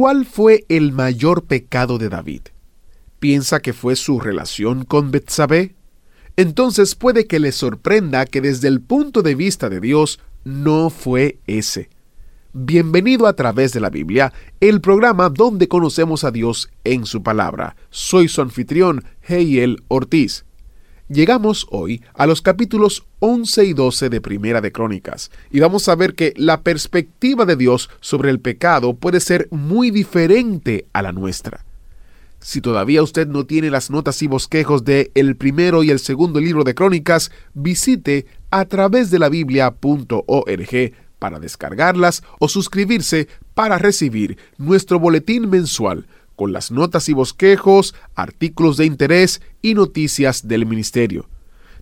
¿Cuál fue el mayor pecado de David? ¿Piensa que fue su relación con Betsabé? Entonces puede que le sorprenda que desde el punto de vista de Dios no fue ese. Bienvenido a través de la Biblia, el programa donde conocemos a Dios en su palabra. Soy su anfitrión, Heiel Ortiz. Llegamos hoy a los capítulos 11 y 12 de Primera de Crónicas y vamos a ver que la perspectiva de Dios sobre el pecado puede ser muy diferente a la nuestra. Si todavía usted no tiene las notas y bosquejos de el primero y el segundo libro de Crónicas, visite a través de la biblia.org para descargarlas o suscribirse para recibir nuestro boletín mensual con las notas y bosquejos, artículos de interés y noticias del ministerio.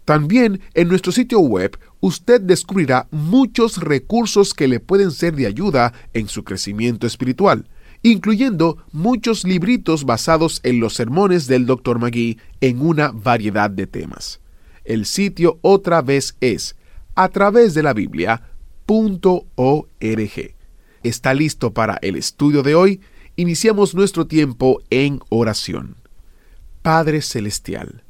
También en nuestro sitio web usted descubrirá muchos recursos que le pueden ser de ayuda en su crecimiento espiritual, incluyendo muchos libritos basados en los sermones del Dr. Magui en una variedad de temas. El sitio otra vez es a través de la Biblia.org. ¿Está listo para el estudio de hoy? Iniciamos nuestro tiempo en oración. Padre Celestial,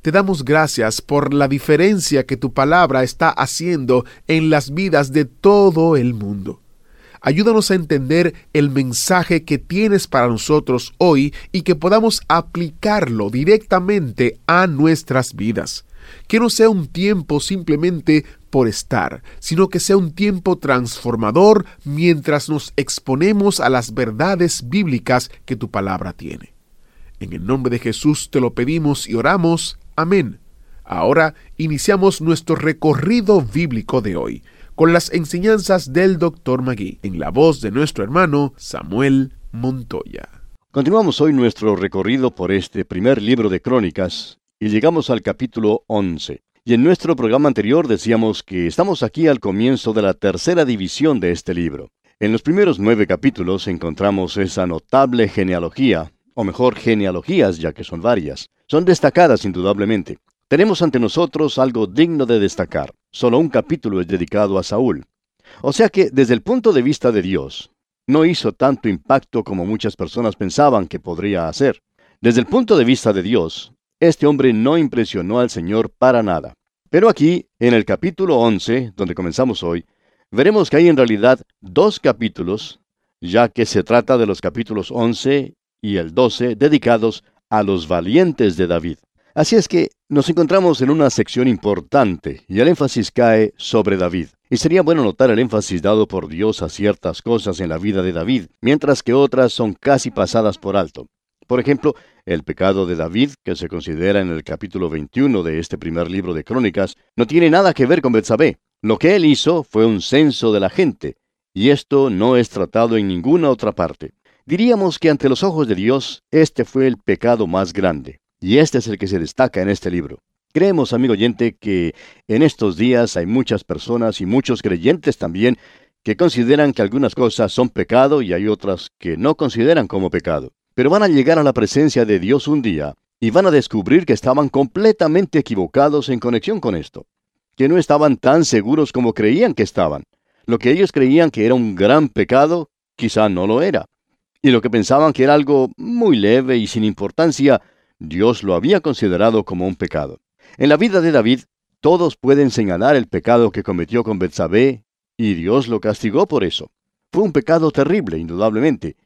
te damos gracias por la diferencia que tu palabra está haciendo en las vidas de todo el mundo. Ayúdanos a entender el mensaje que tienes para nosotros hoy y que podamos aplicarlo directamente a nuestras vidas. Que no sea un tiempo simplemente por estar, sino que sea un tiempo transformador mientras nos exponemos a las verdades bíblicas que tu palabra tiene. En el nombre de Jesús te lo pedimos y oramos. Amén. Ahora iniciamos nuestro recorrido bíblico de hoy con las enseñanzas del Dr. Magui en la voz de nuestro hermano Samuel Montoya. Continuamos hoy nuestro recorrido por este primer libro de Crónicas y llegamos al capítulo 11. Y en nuestro programa anterior decíamos que estamos aquí al comienzo de la tercera división de este libro. En los primeros nueve capítulos encontramos esa notable genealogía, o mejor genealogías ya que son varias. Son destacadas indudablemente. Tenemos ante nosotros algo digno de destacar. Solo un capítulo es dedicado a Saúl. O sea que desde el punto de vista de Dios, no hizo tanto impacto como muchas personas pensaban que podría hacer. Desde el punto de vista de Dios, este hombre no impresionó al Señor para nada. Pero aquí, en el capítulo 11, donde comenzamos hoy, veremos que hay en realidad dos capítulos, ya que se trata de los capítulos 11 y el 12 dedicados a los valientes de David. Así es que nos encontramos en una sección importante y el énfasis cae sobre David. Y sería bueno notar el énfasis dado por Dios a ciertas cosas en la vida de David, mientras que otras son casi pasadas por alto. Por ejemplo, el pecado de David, que se considera en el capítulo 21 de este primer libro de Crónicas, no tiene nada que ver con Betsabé. Lo que él hizo fue un censo de la gente, y esto no es tratado en ninguna otra parte. Diríamos que ante los ojos de Dios, este fue el pecado más grande, y este es el que se destaca en este libro. Creemos, amigo oyente, que en estos días hay muchas personas y muchos creyentes también que consideran que algunas cosas son pecado y hay otras que no consideran como pecado. Pero van a llegar a la presencia de Dios un día y van a descubrir que estaban completamente equivocados en conexión con esto, que no estaban tan seguros como creían que estaban. Lo que ellos creían que era un gran pecado, quizá no lo era. Y lo que pensaban que era algo muy leve y sin importancia, Dios lo había considerado como un pecado. En la vida de David, todos pueden señalar el pecado que cometió con Betsabé, y Dios lo castigó por eso. Fue un pecado terrible, indudablemente,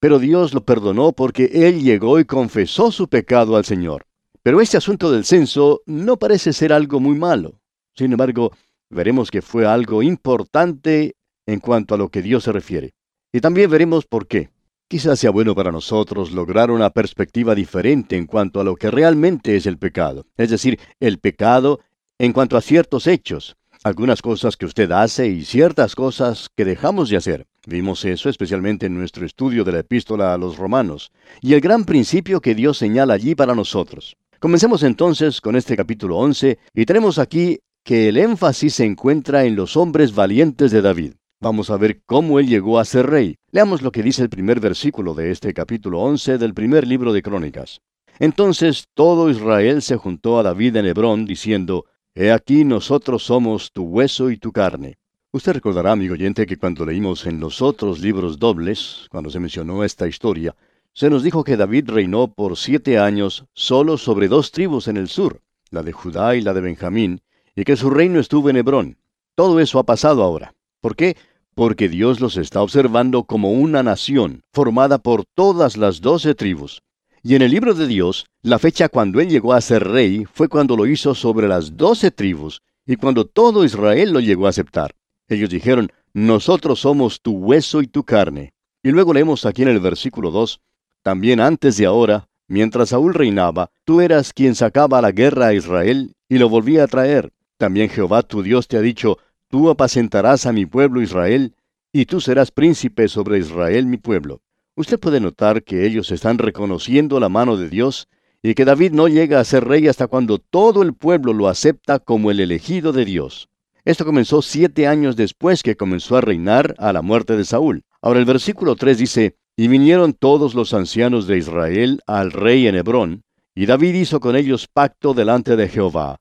pero Dios lo perdonó porque él llegó y confesó su pecado al Señor. Pero este asunto del censo no parece ser algo muy malo. Sin embargo, veremos que fue algo importante en cuanto a lo que Dios se refiere. Y también veremos por qué. Quizás sea bueno para nosotros lograr una perspectiva diferente en cuanto a lo que realmente es el pecado. Es decir, el pecado en cuanto a ciertos hechos. Algunas cosas que usted hace y ciertas cosas que dejamos de hacer. Vimos eso especialmente en nuestro estudio de la epístola a los romanos, y el gran principio que Dios señala allí para nosotros. Comencemos entonces con este capítulo 11 y tenemos aquí que el énfasis se encuentra en los hombres valientes de David. Vamos a ver cómo él llegó a ser rey. Leamos lo que dice el primer versículo de este capítulo 11 del primer libro de Crónicas. Entonces todo Israel se juntó a David en Hebrón, diciendo, He aquí nosotros somos tu hueso y tu carne. Usted recordará, amigo oyente, que cuando leímos en los otros libros dobles, cuando se mencionó esta historia, se nos dijo que David reinó por siete años solo sobre dos tribus en el sur, la de Judá y la de Benjamín, y que su reino estuvo en Hebrón. Todo eso ha pasado ahora. ¿Por qué? Porque Dios los está observando como una nación, formada por todas las doce tribus. Y en el libro de Dios, la fecha cuando él llegó a ser rey fue cuando lo hizo sobre las doce tribus, y cuando todo Israel lo llegó a aceptar. Ellos dijeron, nosotros somos tu hueso y tu carne. Y luego leemos aquí en el versículo 2, también antes de ahora, mientras Saúl reinaba, tú eras quien sacaba la guerra a Israel y lo volvía a traer. También Jehová tu Dios te ha dicho, tú apacentarás a mi pueblo Israel, y tú serás príncipe sobre Israel mi pueblo. Usted puede notar que ellos están reconociendo la mano de Dios y que David no llega a ser rey hasta cuando todo el pueblo lo acepta como el elegido de Dios. Esto comenzó siete años después que comenzó a reinar a la muerte de Saúl. Ahora el versículo 3 dice, y vinieron todos los ancianos de Israel al rey en Hebrón, y David hizo con ellos pacto delante de Jehová.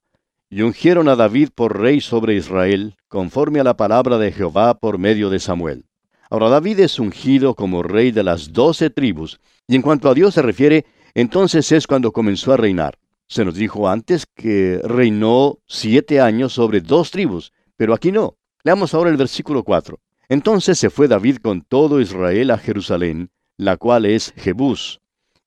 Y ungieron a David por rey sobre Israel, conforme a la palabra de Jehová por medio de Samuel. Ahora David es ungido como rey de las doce tribus, y en cuanto a Dios se refiere, entonces es cuando comenzó a reinar. Se nos dijo antes que reinó siete años sobre dos tribus, pero aquí no. Leamos ahora el versículo 4. Entonces se fue David con todo Israel a Jerusalén, la cual es Jebús,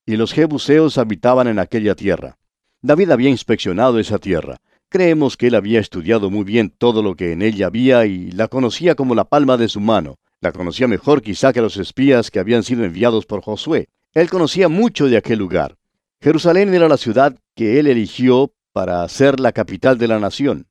y los jebuseos habitaban en aquella tierra. David había inspeccionado esa tierra. Creemos que él había estudiado muy bien todo lo que en ella había y la conocía como la palma de su mano. La conocía mejor quizá que los espías que habían sido enviados por Josué. Él conocía mucho de aquel lugar. Jerusalén era la ciudad que él eligió para ser la capital de la nación.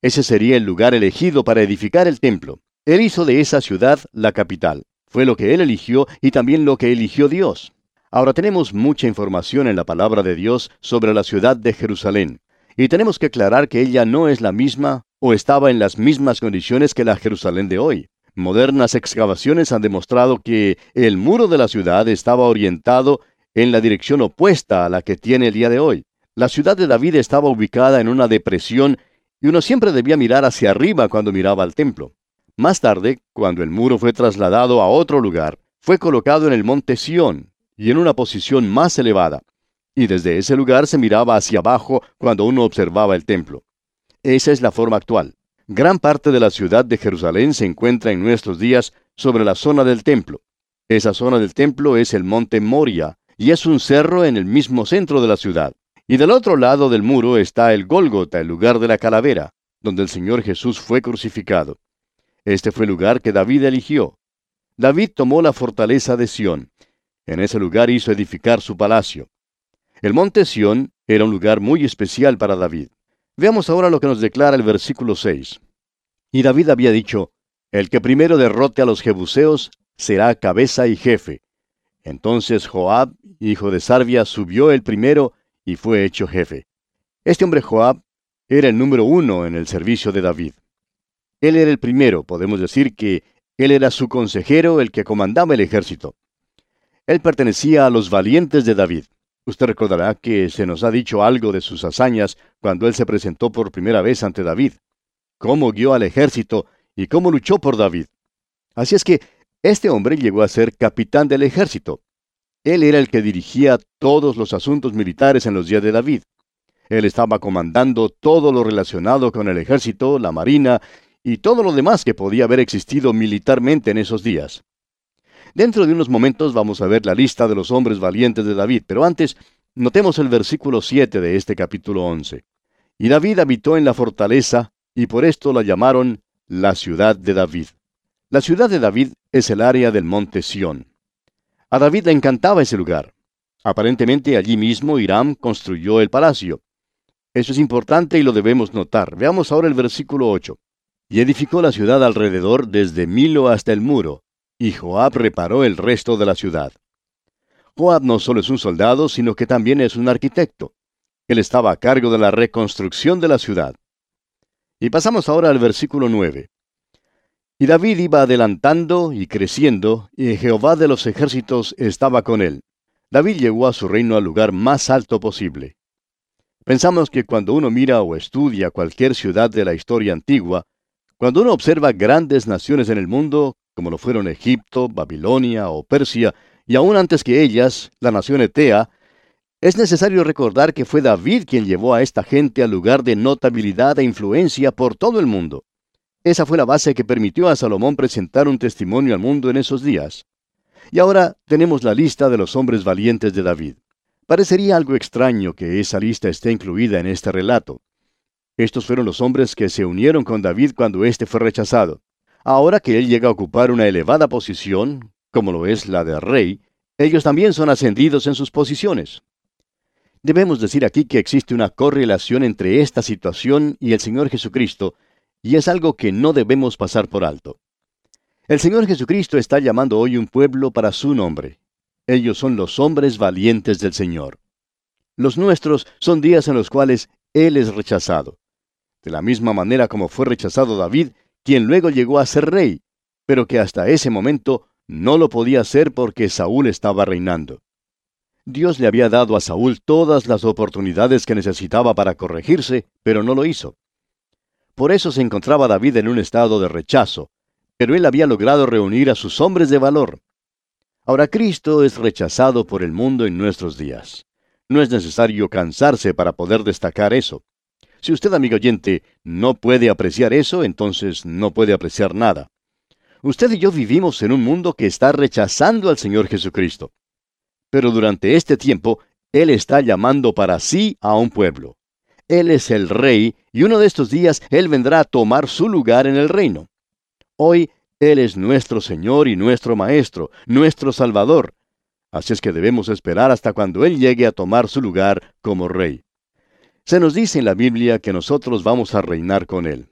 Ese sería el lugar elegido para edificar el templo. Él hizo de esa ciudad la capital. Fue lo que él eligió y también lo que eligió Dios. Ahora tenemos mucha información en la palabra de Dios sobre la ciudad de Jerusalén. Y tenemos que aclarar que ella no es la misma o estaba en las mismas condiciones que la Jerusalén de hoy. Modernas excavaciones han demostrado que el muro de la ciudad estaba orientado en la dirección opuesta a la que tiene el día de hoy. La ciudad de David estaba ubicada en una depresión y uno siempre debía mirar hacia arriba cuando miraba al templo. Más tarde, cuando el muro fue trasladado a otro lugar, fue colocado en el monte Sión y en una posición más elevada, y desde ese lugar se miraba hacia abajo cuando uno observaba el templo. Esa es la forma actual. Gran parte de la ciudad de Jerusalén se encuentra en nuestros días sobre la zona del templo. Esa zona del templo es el monte Moria, y es un cerro en el mismo centro de la ciudad. Y del otro lado del muro está el Gólgota, el lugar de la calavera, donde el Señor Jesús fue crucificado. Este fue el lugar que David eligió. David tomó la fortaleza de Sión. En ese lugar hizo edificar su palacio. El monte Sión era un lugar muy especial para David. Veamos ahora lo que nos declara el versículo 6. Y David había dicho, El que primero derrote a los jebuseos será cabeza y jefe. Entonces Joab, hijo de Sarvia, subió el primero y fue hecho jefe. Este hombre Joab era el número uno en el servicio de David. Él era el primero, podemos decir que él era su consejero, el que comandaba el ejército. Él pertenecía a los valientes de David. Usted recordará que se nos ha dicho algo de sus hazañas cuando él se presentó por primera vez ante David, cómo guió al ejército y cómo luchó por David. Así es que este hombre llegó a ser capitán del ejército. Él era el que dirigía todos los asuntos militares en los días de David. Él estaba comandando todo lo relacionado con el ejército, la marina y todo lo demás que podía haber existido militarmente en esos días. Dentro de unos momentos vamos a ver la lista de los hombres valientes de David, pero antes notemos el versículo 7 de este capítulo 11. Y David habitó en la fortaleza, y por esto la llamaron la ciudad de David. La ciudad de David es el área del monte Sión. A David le encantaba ese lugar. Aparentemente allí mismo Hiram construyó el palacio. Eso es importante y lo debemos notar. Veamos ahora el versículo 8. y edificó la ciudad alrededor desde Milo hasta el muro, y Joab reparó el resto de la ciudad. Joab no solo es un soldado, sino que también es un arquitecto. Él estaba a cargo de la reconstrucción de la ciudad. Y pasamos ahora al versículo 9. Y David iba adelantando y creciendo, y Jehová de los ejércitos estaba con él. David llegó a su reino al lugar más alto posible. Pensamos que cuando uno mira o estudia cualquier ciudad de la historia antigua, cuando uno observa grandes naciones en el mundo, como lo fueron Egipto, Babilonia o Persia, y aún antes que ellas, la nación Etea, es necesario recordar que fue David quien llevó a esta gente al lugar de notabilidad e influencia por todo el mundo. Esa fue la base que permitió a Salomón presentar un testimonio al mundo en esos días. Y ahora tenemos la lista de los hombres valientes de David. Parecería algo extraño que esa lista esté incluida en este relato. Estos fueron los hombres que se unieron con David cuando éste fue rechazado. Ahora que él llega a ocupar una elevada posición, como lo es la de rey, ellos también son ascendidos en sus posiciones. Debemos decir aquí que existe una correlación entre esta situación y el Señor Jesucristo, y es algo que no debemos pasar por alto. El Señor Jesucristo está llamando hoy un pueblo para su nombre. Ellos son los hombres valientes del Señor. Los nuestros son días en los cuales Él es rechazado. De la misma manera como fue rechazado David, quien luego llegó a ser rey, pero que hasta ese momento no lo podía hacer porque Saúl estaba reinando. Dios le había dado a Saúl todas las oportunidades que necesitaba para corregirse, pero no lo hizo. Por eso se encontraba David en un estado de rechazo, pero él había logrado reunir a sus hombres de valor. Ahora Cristo es rechazado por el mundo en nuestros días. No es necesario cansarse para poder destacar eso. Si usted, amigo oyente, no puede apreciar eso, entonces no puede apreciar nada. Usted y yo vivimos en un mundo que está rechazando al Señor Jesucristo. Pero durante este tiempo, Él está llamando para sí a un pueblo. Él es el rey y uno de estos días Él vendrá a tomar su lugar en el reino. Hoy Él es nuestro Señor y nuestro Maestro, nuestro Salvador. Así es que debemos esperar hasta cuando Él llegue a tomar su lugar como rey. Se nos dice en la Biblia que nosotros vamos a reinar con Él.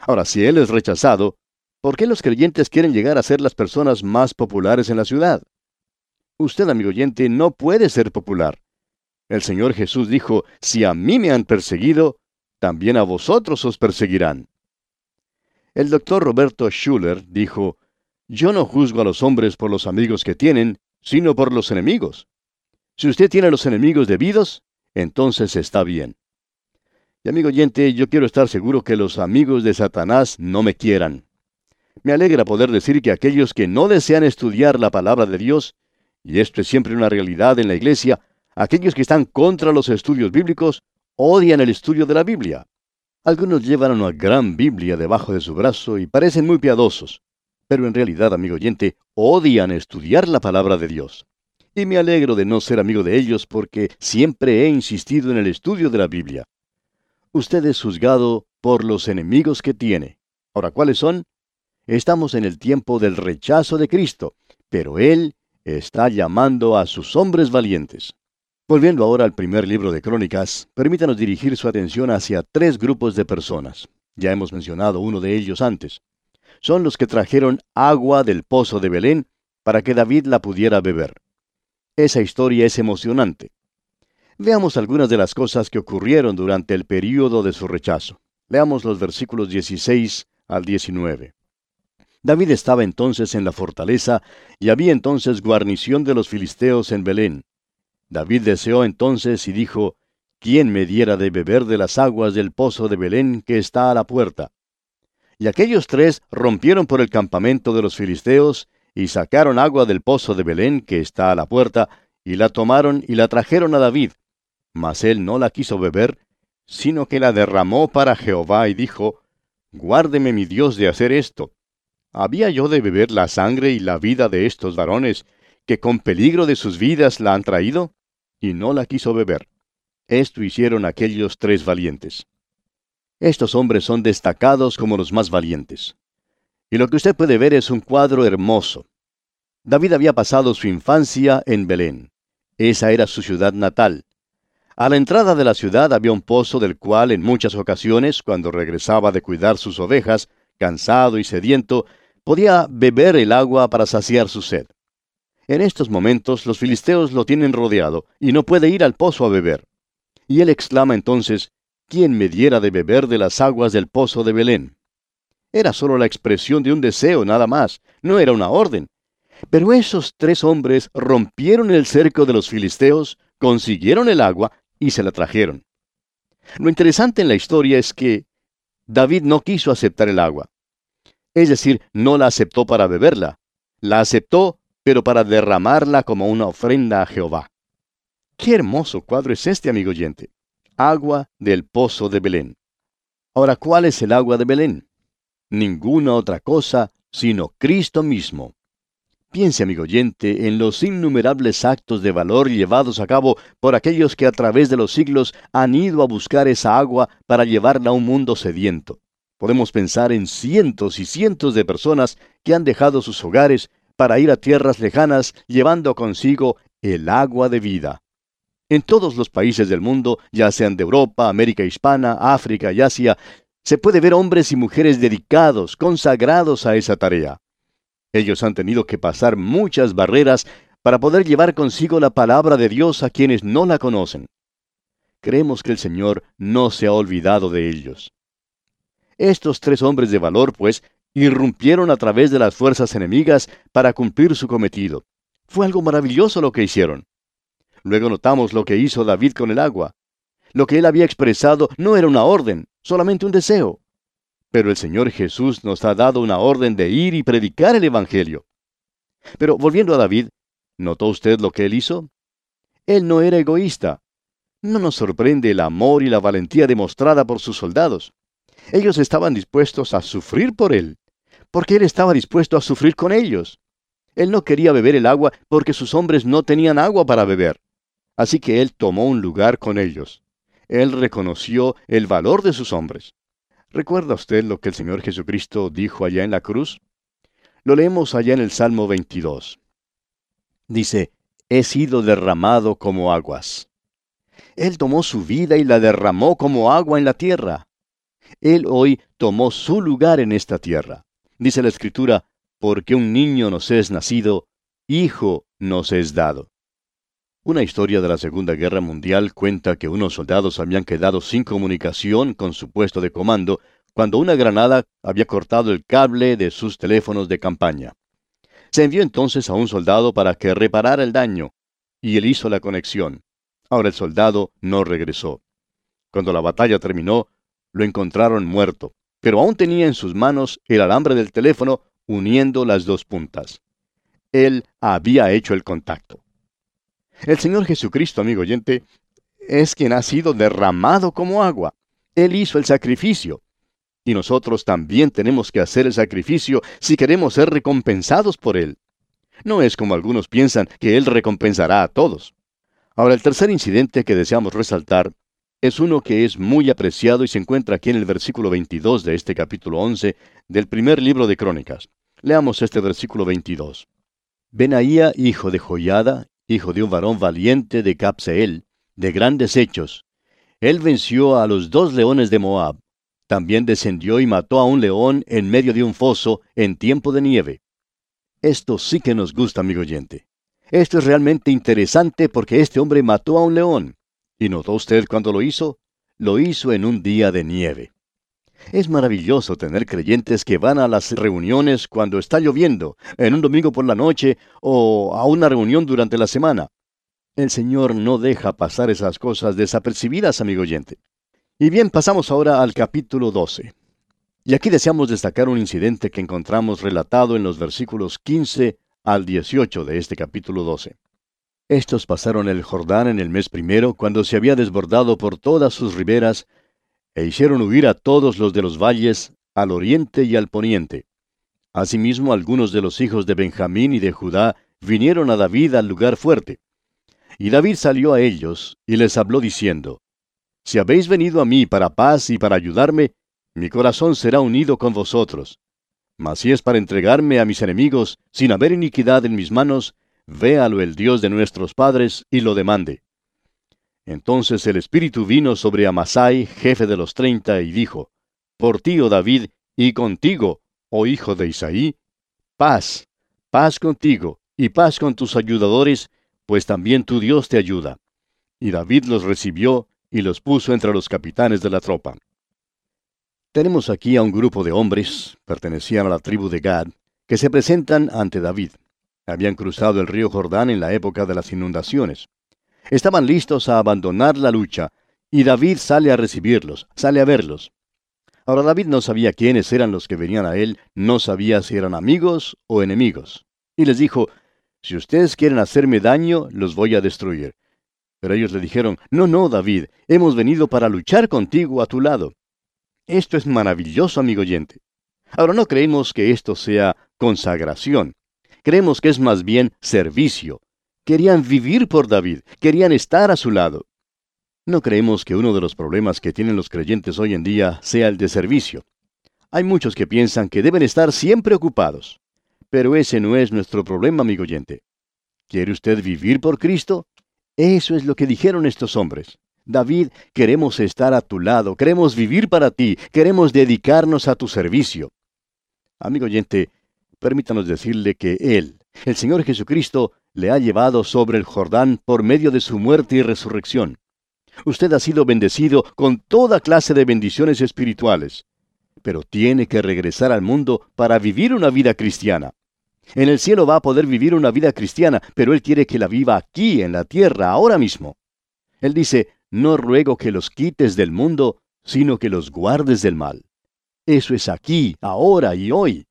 Ahora, si Él es rechazado, ¿por qué los creyentes quieren llegar a ser las personas más populares en la ciudad? Usted, amigo oyente, no puede ser popular. El Señor Jesús dijo, si a mí me han perseguido, también a vosotros os perseguirán. El doctor Roberto Schuller dijo, yo no juzgo a los hombres por los amigos que tienen, sino por los enemigos. Si usted tiene los enemigos debidos, entonces está bien. Y amigo oyente, yo quiero estar seguro que los amigos de Satanás no me quieran. Me alegra poder decir que aquellos que no desean estudiar la palabra de Dios, y esto es siempre una realidad en la iglesia, Aquellos que están contra los estudios bíblicos odian el estudio de la Biblia. Algunos llevan una gran Biblia debajo de su brazo y parecen muy piadosos, pero en realidad, amigo oyente, odian estudiar la palabra de Dios. Y me alegro de no ser amigo de ellos porque siempre he insistido en el estudio de la Biblia. Usted es juzgado por los enemigos que tiene. Ahora, ¿cuáles son? Estamos en el tiempo del rechazo de Cristo, pero Él está llamando a sus hombres valientes. Volviendo ahora al primer libro de Crónicas, permítanos dirigir su atención hacia tres grupos de personas. Ya hemos mencionado uno de ellos antes. Son los que trajeron agua del pozo de Belén para que David la pudiera beber. Esa historia es emocionante. Veamos algunas de las cosas que ocurrieron durante el período de su rechazo. Leamos los versículos 16 al 19. David estaba entonces en la fortaleza y había entonces guarnición de los filisteos en Belén. David deseó entonces y dijo, ¿quién me diera de beber de las aguas del pozo de Belén que está a la puerta? Y aquellos tres rompieron por el campamento de los filisteos, y sacaron agua del pozo de Belén que está a la puerta, y la tomaron y la trajeron a David. Mas él no la quiso beber, sino que la derramó para Jehová y dijo, Guárdeme mi Dios de hacer esto. ¿Había yo de beber la sangre y la vida de estos varones, que con peligro de sus vidas la han traído? y no la quiso beber. Esto hicieron aquellos tres valientes. Estos hombres son destacados como los más valientes. Y lo que usted puede ver es un cuadro hermoso. David había pasado su infancia en Belén. Esa era su ciudad natal. A la entrada de la ciudad había un pozo del cual en muchas ocasiones, cuando regresaba de cuidar sus ovejas, cansado y sediento, podía beber el agua para saciar su sed. En estos momentos los filisteos lo tienen rodeado y no puede ir al pozo a beber. Y él exclama entonces, ¿quién me diera de beber de las aguas del pozo de Belén? Era solo la expresión de un deseo, nada más, no era una orden. Pero esos tres hombres rompieron el cerco de los filisteos, consiguieron el agua y se la trajeron. Lo interesante en la historia es que David no quiso aceptar el agua. Es decir, no la aceptó para beberla. La aceptó, pero para derramarla como una ofrenda a Jehová. Qué hermoso cuadro es este, amigo oyente. Agua del pozo de Belén. Ahora, ¿cuál es el agua de Belén? Ninguna otra cosa sino Cristo mismo. Piense, amigo oyente, en los innumerables actos de valor llevados a cabo por aquellos que a través de los siglos han ido a buscar esa agua para llevarla a un mundo sediento. Podemos pensar en cientos y cientos de personas que han dejado sus hogares para ir a tierras lejanas llevando consigo el agua de vida. En todos los países del mundo, ya sean de Europa, América Hispana, África y Asia, se puede ver hombres y mujeres dedicados, consagrados a esa tarea. Ellos han tenido que pasar muchas barreras para poder llevar consigo la palabra de Dios a quienes no la conocen. Creemos que el Señor no se ha olvidado de ellos. Estos tres hombres de valor, pues, irrumpieron a través de las fuerzas enemigas para cumplir su cometido. Fue algo maravilloso lo que hicieron. Luego notamos lo que hizo David con el agua. Lo que él había expresado no era una orden, solamente un deseo. Pero el Señor Jesús nos ha dado una orden de ir y predicar el Evangelio. Pero volviendo a David, ¿notó usted lo que él hizo? Él no era egoísta. No nos sorprende el amor y la valentía demostrada por sus soldados. Ellos estaban dispuestos a sufrir por él, porque él estaba dispuesto a sufrir con ellos. Él no quería beber el agua porque sus hombres no tenían agua para beber. Así que él tomó un lugar con ellos. Él reconoció el valor de sus hombres. ¿Recuerda usted lo que el Señor Jesucristo dijo allá en la cruz? Lo leemos allá en el Salmo 22. Dice, he sido derramado como aguas. Él tomó su vida y la derramó como agua en la tierra. Él hoy tomó su lugar en esta tierra. Dice la Escritura, porque un niño nos es nacido, hijo nos es dado. Una historia de la Segunda Guerra Mundial cuenta que unos soldados habían quedado sin comunicación con su puesto de comando cuando una granada había cortado el cable de sus teléfonos de campaña. Se envió entonces a un soldado para que reparara el daño, y él hizo la conexión. Ahora el soldado no regresó. Cuando la batalla terminó, lo encontraron muerto, pero aún tenía en sus manos el alambre del teléfono uniendo las dos puntas. Él había hecho el contacto. El Señor Jesucristo, amigo oyente, es quien ha sido derramado como agua. Él hizo el sacrificio. Y nosotros también tenemos que hacer el sacrificio si queremos ser recompensados por Él. No es como algunos piensan que Él recompensará a todos. Ahora, el tercer incidente que deseamos resaltar es uno que es muy apreciado y se encuentra aquí en el versículo 22 de este capítulo 11 del primer libro de Crónicas. Leamos este versículo 22. Benaía, hijo de Joyada, hijo de un varón valiente de Capseel, de grandes hechos. Él venció a los dos leones de Moab. También descendió y mató a un león en medio de un foso en tiempo de nieve. Esto sí que nos gusta, amigo oyente. Esto es realmente interesante porque este hombre mató a un león. ¿Y notó usted cuando lo hizo? Lo hizo en un día de nieve. Es maravilloso tener creyentes que van a las reuniones cuando está lloviendo, en un domingo por la noche o a una reunión durante la semana. El Señor no deja pasar esas cosas desapercibidas, amigo oyente. Y bien, pasamos ahora al capítulo 12. Y aquí deseamos destacar un incidente que encontramos relatado en los versículos 15 al 18 de este capítulo 12. Estos pasaron el Jordán en el mes primero, cuando se había desbordado por todas sus riberas, e hicieron huir a todos los de los valles, al oriente y al poniente. Asimismo algunos de los hijos de Benjamín y de Judá vinieron a David al lugar fuerte. Y David salió a ellos, y les habló diciendo, Si habéis venido a mí para paz y para ayudarme, mi corazón será unido con vosotros. Mas si es para entregarme a mis enemigos, sin haber iniquidad en mis manos, véalo el Dios de nuestros padres y lo demande. Entonces el Espíritu vino sobre Amasai, jefe de los treinta, y dijo, Por ti, oh David, y contigo, oh hijo de Isaí, paz, paz contigo, y paz con tus ayudadores, pues también tu Dios te ayuda. Y David los recibió y los puso entre los capitanes de la tropa. Tenemos aquí a un grupo de hombres, pertenecían a la tribu de Gad, que se presentan ante David. Habían cruzado el río Jordán en la época de las inundaciones. Estaban listos a abandonar la lucha, y David sale a recibirlos, sale a verlos. Ahora David no sabía quiénes eran los que venían a él, no sabía si eran amigos o enemigos. Y les dijo, si ustedes quieren hacerme daño, los voy a destruir. Pero ellos le dijeron, no, no, David, hemos venido para luchar contigo a tu lado. Esto es maravilloso, amigo oyente. Ahora no creemos que esto sea consagración. Creemos que es más bien servicio. Querían vivir por David, querían estar a su lado. No creemos que uno de los problemas que tienen los creyentes hoy en día sea el de servicio. Hay muchos que piensan que deben estar siempre ocupados. Pero ese no es nuestro problema, amigo oyente. ¿Quiere usted vivir por Cristo? Eso es lo que dijeron estos hombres. David, queremos estar a tu lado, queremos vivir para ti, queremos dedicarnos a tu servicio. Amigo oyente, permítanos decirle que Él, el Señor Jesucristo, le ha llevado sobre el Jordán por medio de su muerte y resurrección. Usted ha sido bendecido con toda clase de bendiciones espirituales, pero tiene que regresar al mundo para vivir una vida cristiana. En el cielo va a poder vivir una vida cristiana, pero Él quiere que la viva aquí, en la tierra, ahora mismo. Él dice, no ruego que los quites del mundo, sino que los guardes del mal. Eso es aquí, ahora y hoy.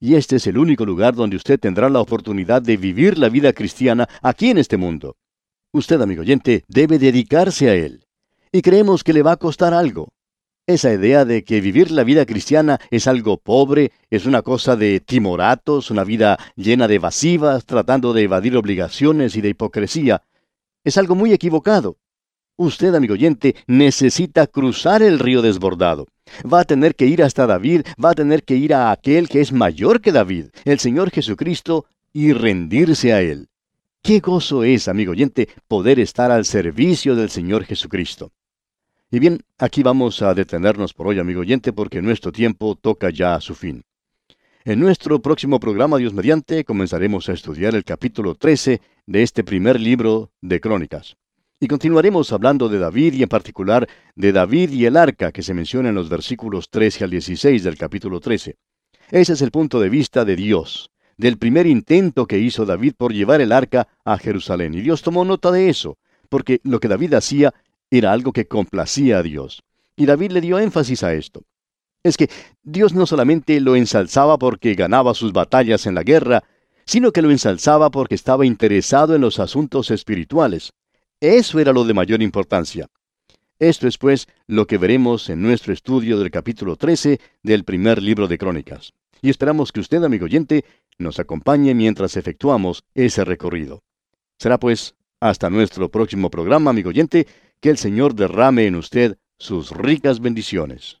Y este es el único lugar donde usted tendrá la oportunidad de vivir la vida cristiana aquí en este mundo. Usted, amigo oyente, debe dedicarse a él. Y creemos que le va a costar algo. Esa idea de que vivir la vida cristiana es algo pobre, es una cosa de timoratos, una vida llena de evasivas, tratando de evadir obligaciones y de hipocresía, es algo muy equivocado. Usted, amigo oyente, necesita cruzar el río desbordado. Va a tener que ir hasta David, va a tener que ir a aquel que es mayor que David, el Señor Jesucristo, y rendirse a Él. Qué gozo es, amigo oyente, poder estar al servicio del Señor Jesucristo. Y bien, aquí vamos a detenernos por hoy, amigo oyente, porque nuestro tiempo toca ya a su fin. En nuestro próximo programa, Dios mediante, comenzaremos a estudiar el capítulo 13 de este primer libro de Crónicas. Y continuaremos hablando de David y en particular de David y el arca que se menciona en los versículos 13 al 16 del capítulo 13. Ese es el punto de vista de Dios del primer intento que hizo David por llevar el arca a Jerusalén. Y Dios tomó nota de eso, porque lo que David hacía era algo que complacía a Dios. Y David le dio énfasis a esto. Es que Dios no solamente lo ensalzaba porque ganaba sus batallas en la guerra, sino que lo ensalzaba porque estaba interesado en los asuntos espirituales. Eso era lo de mayor importancia. Esto es, pues, lo que veremos en nuestro estudio del capítulo 13 del primer libro de Crónicas. Y esperamos que usted, amigo oyente, nos acompañe mientras efectuamos ese recorrido. Será pues hasta nuestro próximo programa, amigo oyente, que el Señor derrame en usted sus ricas bendiciones.